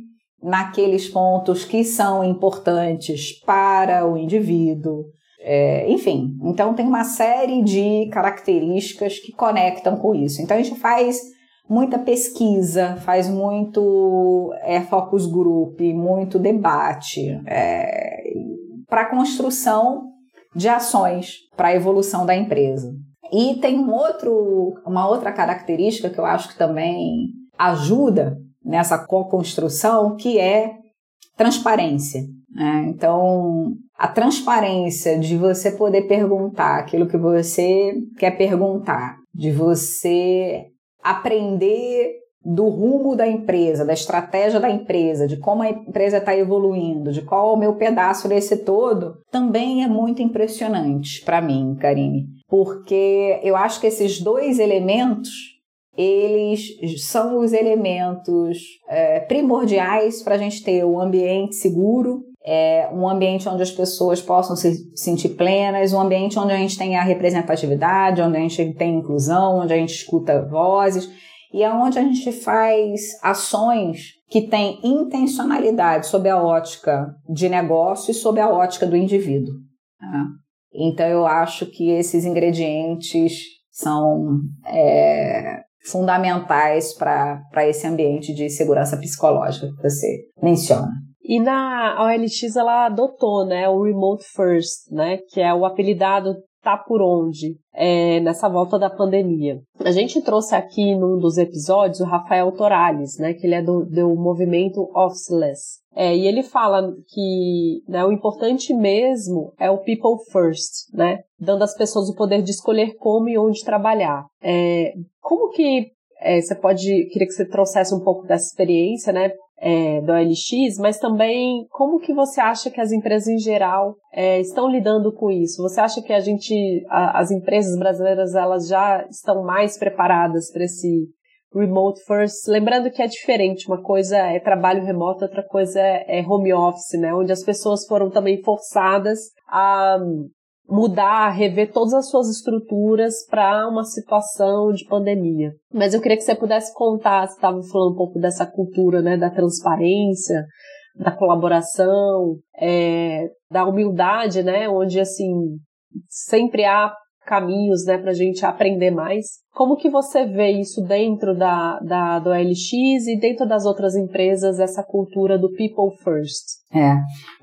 naqueles pontos que são importantes para o indivíduo. É, enfim, então tem uma série de características que conectam com isso. Então a gente faz muita pesquisa, faz muito é, focus group, muito debate é, para construção de ações para a evolução da empresa. E tem um outro, uma outra característica que eu acho que também ajuda nessa co-construção, que é transparência. Né? Então, a transparência de você poder perguntar aquilo que você quer perguntar, de você aprender do rumo da empresa, da estratégia da empresa, de como a empresa está evoluindo, de qual é o meu pedaço desse todo, também é muito impressionante para mim, Karine, porque eu acho que esses dois elementos eles são os elementos é, primordiais para a gente ter um ambiente seguro é um ambiente onde as pessoas possam se sentir plenas, um ambiente onde a gente tem a representatividade, onde a gente tem inclusão, onde a gente escuta vozes e é onde a gente faz ações que têm intencionalidade sob a ótica de negócio e sob a ótica do indivíduo. Tá? Então eu acho que esses ingredientes são é, fundamentais para esse ambiente de segurança psicológica que você menciona. E na OLX ela adotou, né, o Remote First, né, que é o apelidado tá por onde é, nessa volta da pandemia. A gente trouxe aqui num dos episódios o Rafael Torales, né, que ele é do, do movimento Officeless. É, e ele fala que né, o importante mesmo é o people first, né, dando às pessoas o poder de escolher como e onde trabalhar. É, como que é, você pode, queria que você trouxesse um pouco dessa experiência, né, é, do OLX, mas também como que você acha que as empresas em geral é, estão lidando com isso? Você acha que a gente, a, as empresas brasileiras, elas já estão mais preparadas para esse remote first? Lembrando que é diferente, uma coisa é trabalho remoto, outra coisa é, é home office, né? Onde as pessoas foram também forçadas a mudar, rever todas as suas estruturas para uma situação de pandemia. Mas eu queria que você pudesse contar, você estava falando um pouco dessa cultura, né, da transparência, da colaboração, é, da humildade, né, onde assim sempre há caminhos, né, para a gente aprender mais. Como que você vê isso dentro da, da, do OLX e dentro das outras empresas, essa cultura do people first? É.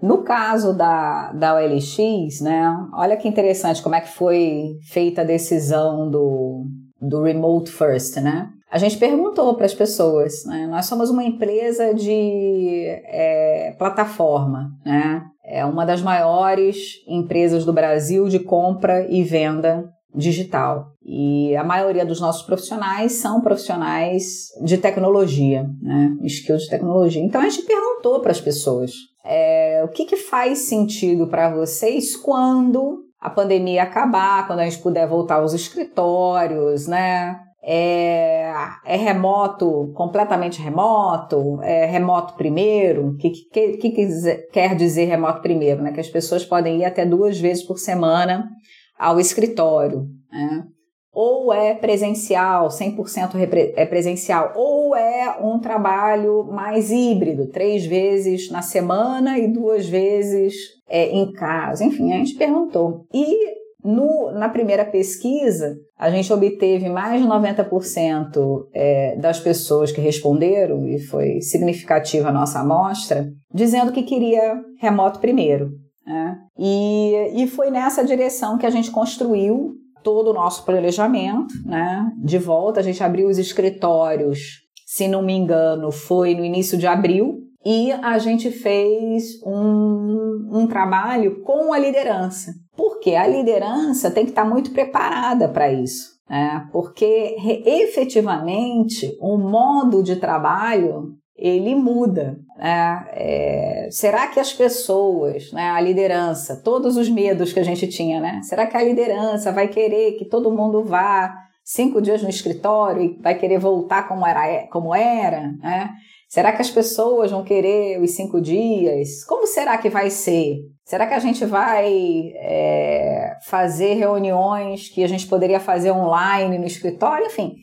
No caso da, da OLX, né, olha que interessante como é que foi feita a decisão do, do remote first, né? A gente perguntou para as pessoas, né? Nós somos uma empresa de é, plataforma, né? É uma das maiores empresas do Brasil de compra e venda digital. E a maioria dos nossos profissionais são profissionais de tecnologia, né? Skills de tecnologia. Então a gente perguntou para as pessoas é, o que, que faz sentido para vocês quando a pandemia acabar, quando a gente puder voltar aos escritórios, né? É, é, remoto, completamente remoto, é remoto primeiro. O que, que, que, quer dizer remoto primeiro? Né? Que as pessoas podem ir até duas vezes por semana ao escritório. Né? Ou é presencial, 100% é presencial, ou é um trabalho mais híbrido, três vezes na semana e duas vezes é, em casa. Enfim, a gente perguntou. E no, na primeira pesquisa, a gente obteve mais de 90% é, das pessoas que responderam, e foi significativa a nossa amostra, dizendo que queria remoto primeiro. Né? E, e foi nessa direção que a gente construiu todo o nosso planejamento, né? De volta, a gente abriu os escritórios, se não me engano, foi no início de abril, e a gente fez um, um trabalho com a liderança. Porque a liderança tem que estar muito preparada para isso. Né? Porque efetivamente o modo de trabalho ele muda. Né? É, será que as pessoas, né, a liderança, todos os medos que a gente tinha, né? Será que a liderança vai querer que todo mundo vá cinco dias no escritório e vai querer voltar como era? Como era né? Será que as pessoas vão querer os cinco dias? Como será que vai ser? Será que a gente vai é, fazer reuniões que a gente poderia fazer online no escritório? Enfim,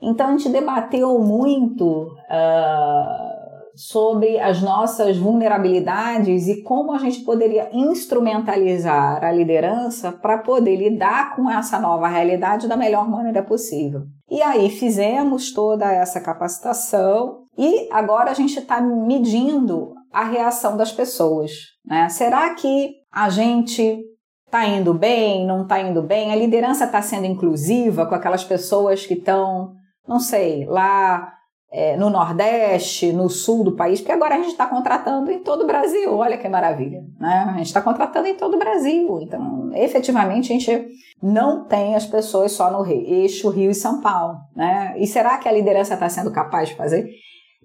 então a gente debateu muito uh, sobre as nossas vulnerabilidades e como a gente poderia instrumentalizar a liderança para poder lidar com essa nova realidade da melhor maneira possível. E aí fizemos toda essa capacitação e agora a gente está medindo a reação das pessoas. Né? Será que a gente está indo bem, não está indo bem? A liderança está sendo inclusiva com aquelas pessoas que estão não sei, lá é, no Nordeste, no sul do país, porque agora a gente está contratando em todo o Brasil. Olha que maravilha, né? A gente está contratando em todo o Brasil. Então, efetivamente, a gente não tem as pessoas só no eixo Rio e São Paulo, né? E será que a liderança está sendo capaz de fazer?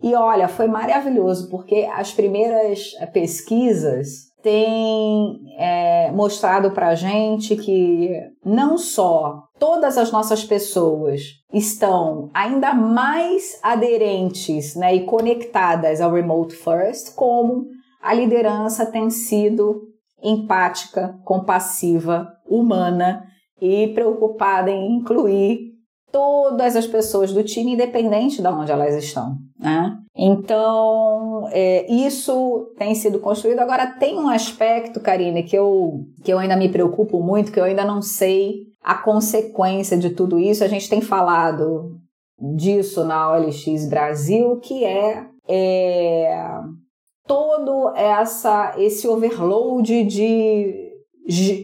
E olha, foi maravilhoso, porque as primeiras pesquisas tem é, mostrado para a gente que não só todas as nossas pessoas estão ainda mais aderentes né, e conectadas ao Remote First, como a liderança tem sido empática, compassiva, humana e preocupada em incluir todas as pessoas do time, independente de onde elas estão. Né? Então, é, isso tem sido construído. Agora, tem um aspecto, Karine, que eu, que eu ainda me preocupo muito, que eu ainda não sei a consequência de tudo isso. A gente tem falado disso na OLX Brasil, que é, é todo essa, esse overload de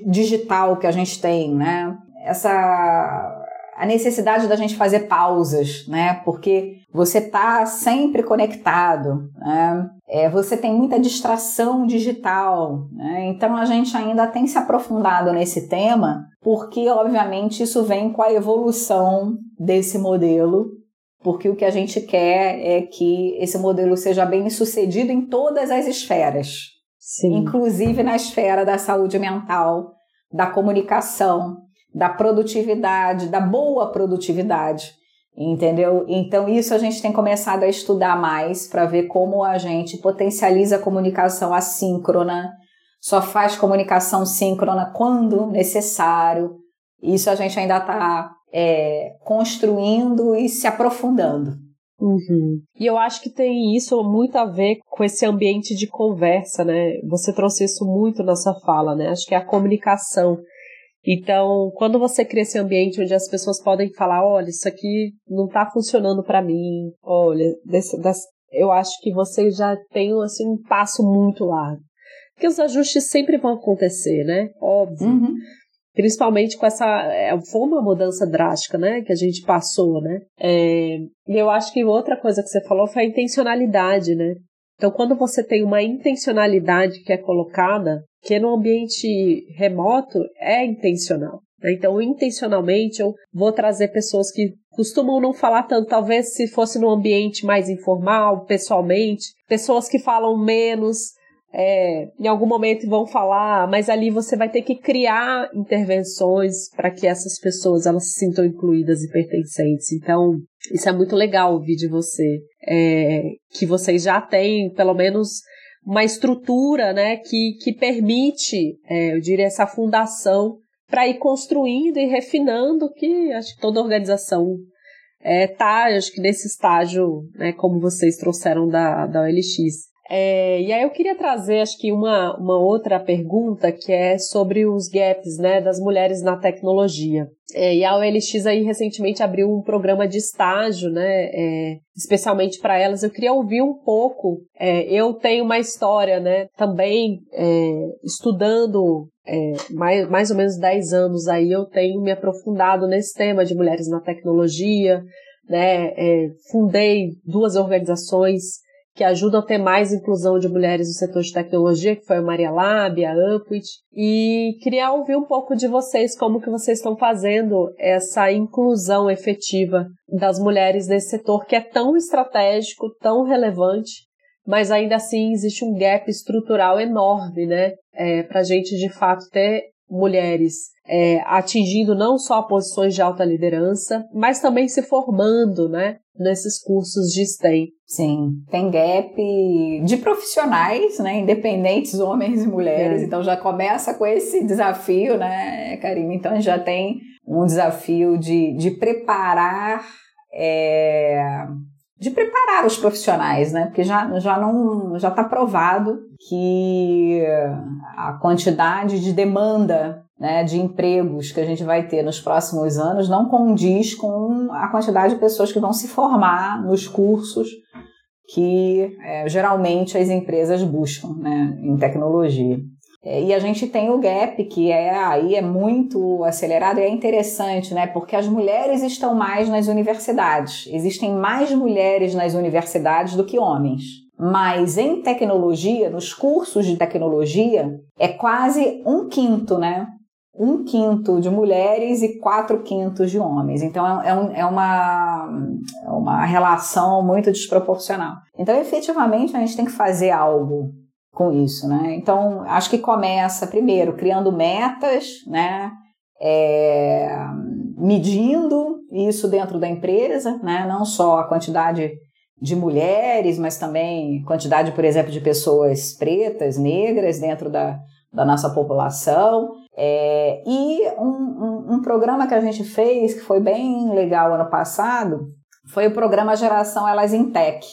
digital que a gente tem, né? Essa a necessidade da gente fazer pausas, né? Porque você está sempre conectado, né? É, você tem muita distração digital, né? Então a gente ainda tem se aprofundado nesse tema, porque obviamente isso vem com a evolução desse modelo, porque o que a gente quer é que esse modelo seja bem sucedido em todas as esferas, Sim. inclusive na esfera da saúde mental, da comunicação, da produtividade, da boa produtividade, entendeu? Então, isso a gente tem começado a estudar mais para ver como a gente potencializa a comunicação assíncrona, só faz comunicação síncrona quando necessário. Isso a gente ainda está é, construindo e se aprofundando. Uhum. E eu acho que tem isso muito a ver com esse ambiente de conversa, né? Você trouxe isso muito na sua fala, né? Acho que é a comunicação então, quando você cria esse ambiente onde as pessoas podem falar, olha, isso aqui não está funcionando para mim, olha, desse, das, eu acho que você já tem assim, um passo muito largo. Porque os ajustes sempre vão acontecer, né? Óbvio. Uhum. Principalmente com essa. É, foi uma mudança drástica, né? Que a gente passou, né? É, e eu acho que outra coisa que você falou foi a intencionalidade, né? Então, quando você tem uma intencionalidade que é colocada, que no ambiente remoto é intencional. Né? Então, intencionalmente, eu vou trazer pessoas que costumam não falar tanto, talvez se fosse num ambiente mais informal, pessoalmente, pessoas que falam menos, é, em algum momento vão falar, mas ali você vai ter que criar intervenções para que essas pessoas elas se sintam incluídas e pertencentes. Então, isso é muito legal ouvir de você, é, que vocês já têm, pelo menos, uma estrutura né, que, que permite, é, eu diria, essa fundação para ir construindo e refinando que acho que toda organização está, é, acho que nesse estágio, né, como vocês trouxeram da, da OLX. É, e aí eu queria trazer, acho que uma, uma outra pergunta que é sobre os gaps, né, das mulheres na tecnologia. É, e a OLX aí recentemente abriu um programa de estágio, né, é, especialmente para elas. Eu queria ouvir um pouco. É, eu tenho uma história, né, também é, estudando é, mais, mais ou menos 10 anos aí, eu tenho me aprofundado nesse tema de mulheres na tecnologia, né, fundei duas organizações que ajudam a ter mais inclusão de mulheres no setor de tecnologia, que foi a Maria Lab, a Upwit, e queria ouvir um pouco de vocês, como que vocês estão fazendo essa inclusão efetiva das mulheres nesse setor que é tão estratégico, tão relevante, mas ainda assim existe um gap estrutural enorme, né, é, para a gente de fato ter mulheres é, atingindo não só posições de alta liderança, mas também se formando, né, nesses cursos de STEM. Sim, tem gap de profissionais, né, independentes, homens e mulheres, é. então já começa com esse desafio, né, Karina? Então a gente já tem um desafio de, de preparar é, de preparar os profissionais, né? Porque já, já não já está provado que a quantidade de demanda né, de empregos que a gente vai ter nos próximos anos não condiz com a quantidade de pessoas que vão se formar nos cursos que é, geralmente as empresas buscam né, em tecnologia. É, e a gente tem o gap, que é aí é muito acelerado e é interessante, né? Porque as mulheres estão mais nas universidades. Existem mais mulheres nas universidades do que homens. Mas em tecnologia, nos cursos de tecnologia, é quase um quinto, né? Um quinto de mulheres e quatro quintos de homens. Então é, é, um, é uma, é uma relação muito desproporcional. Então, efetivamente, a gente tem que fazer algo com isso, né? Então, acho que começa primeiro criando metas, né? É, medindo isso dentro da empresa, né? Não só a quantidade de mulheres, mas também quantidade, por exemplo, de pessoas pretas, negras dentro da, da nossa população. É, e um, um, um programa que a gente fez, que foi bem legal ano passado, foi o programa Geração Elas em Tech,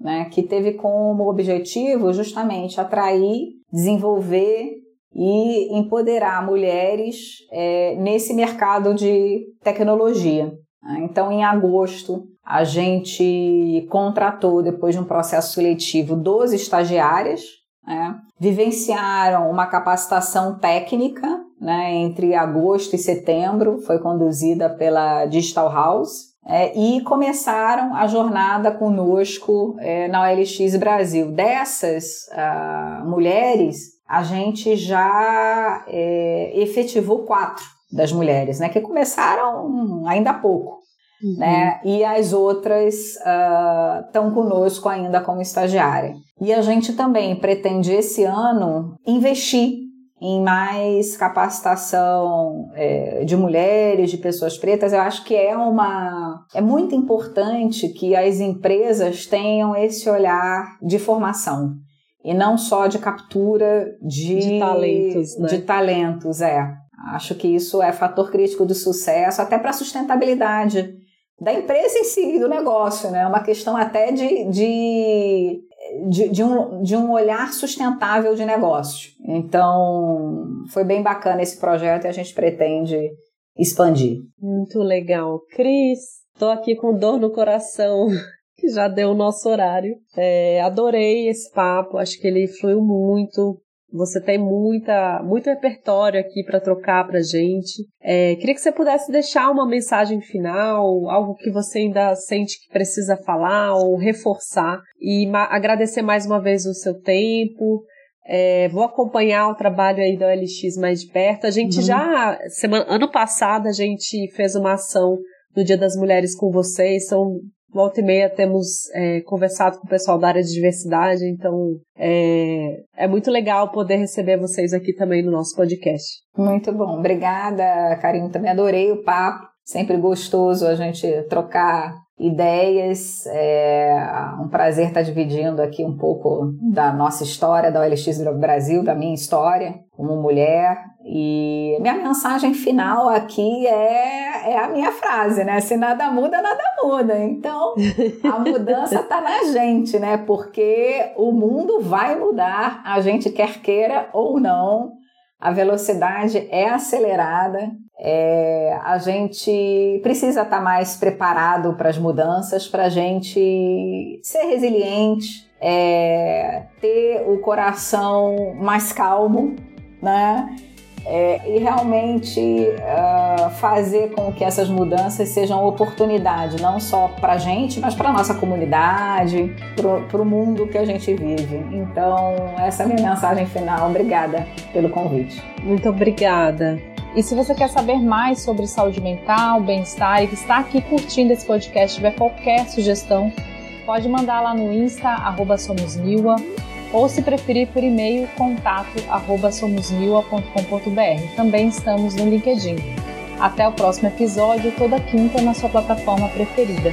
né, que teve como objetivo justamente atrair, desenvolver e empoderar mulheres é, nesse mercado de tecnologia. Então, em agosto, a gente contratou, depois de um processo seletivo, 12 estagiárias, né, vivenciaram uma capacitação técnica né, entre agosto e setembro, foi conduzida pela Digital House, é, e começaram a jornada conosco é, na OLX Brasil. Dessas uh, mulheres, a gente já é, efetivou quatro das mulheres, né, que começaram ainda há pouco. Uhum. Né? E as outras estão ah, uh, conosco ainda como estagiária. E a gente também pretende esse ano investir em mais capacitação é, de mulheres, de pessoas pretas. Eu acho que é uma é muito importante que as empresas tenham esse olhar de formação e não só de captura de, de talentos, né? de talentos, é. Acho que isso é fator crítico de sucesso até para a sustentabilidade da empresa em si, do negócio, né? É uma questão até de, de de, de, um, de um olhar sustentável de negócio. Então, foi bem bacana esse projeto e a gente pretende expandir. Muito legal. Cris, estou aqui com dor no coração, que já deu o nosso horário. É, adorei esse papo, acho que ele fluiu muito. Você tem muita, muito repertório aqui para trocar para gente. É, queria que você pudesse deixar uma mensagem final, algo que você ainda sente que precisa falar ou reforçar. E ma agradecer mais uma vez o seu tempo. É, vou acompanhar o trabalho aí da OLX mais de perto. A gente uhum. já, semana, ano passado, a gente fez uma ação no Dia das Mulheres com vocês. São volta e meia temos é, conversado com o pessoal da área de diversidade, então é, é muito legal poder receber vocês aqui também no nosso podcast. Muito bom, obrigada, Karine, também adorei o papo, sempre gostoso a gente trocar ideias. É um prazer estar dividindo aqui um pouco da nossa história, da OLX Brasil, da minha história como mulher. E minha mensagem final aqui é, é a minha frase, né? Se nada muda, nada muda. Então, a mudança está na gente, né? Porque o mundo vai mudar, a gente quer queira ou não. A velocidade é acelerada é, a gente precisa estar tá mais preparado para as mudanças, para a gente ser resiliente, é, ter o coração mais calmo, né? É, e realmente uh, fazer com que essas mudanças sejam oportunidade, não só para a gente, mas para a nossa comunidade, para o mundo que a gente vive. Então, essa é a minha mensagem final. Obrigada pelo convite. Muito obrigada. E se você quer saber mais sobre saúde mental, bem-estar e está aqui curtindo esse podcast, tiver qualquer sugestão, pode mandar lá no Insta, arroba ou se preferir por e-mail, contato arroba somosniwa.com.br. Também estamos no LinkedIn. Até o próximo episódio, toda quinta na sua plataforma preferida.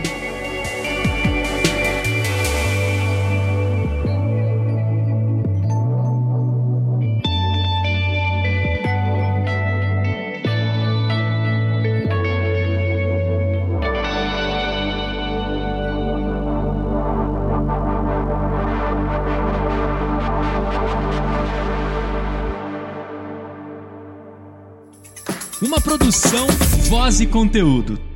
Uma produção, voz e conteúdo.